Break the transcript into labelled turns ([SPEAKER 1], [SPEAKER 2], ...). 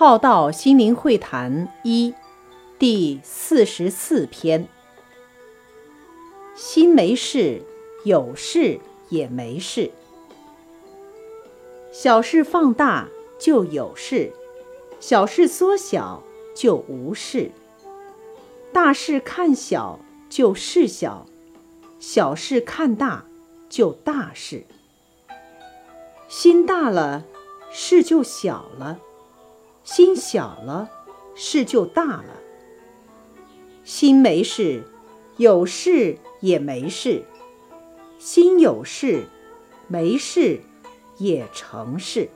[SPEAKER 1] 浩道心灵会谈一第四十四篇：心没事，有事也没事。小事放大就有事，小事缩小就无事。大事看小就事小，小事看大就大事。心大了，事就小了。心小了，事就大了。心没事，有事也没事；心有事，没事也成事。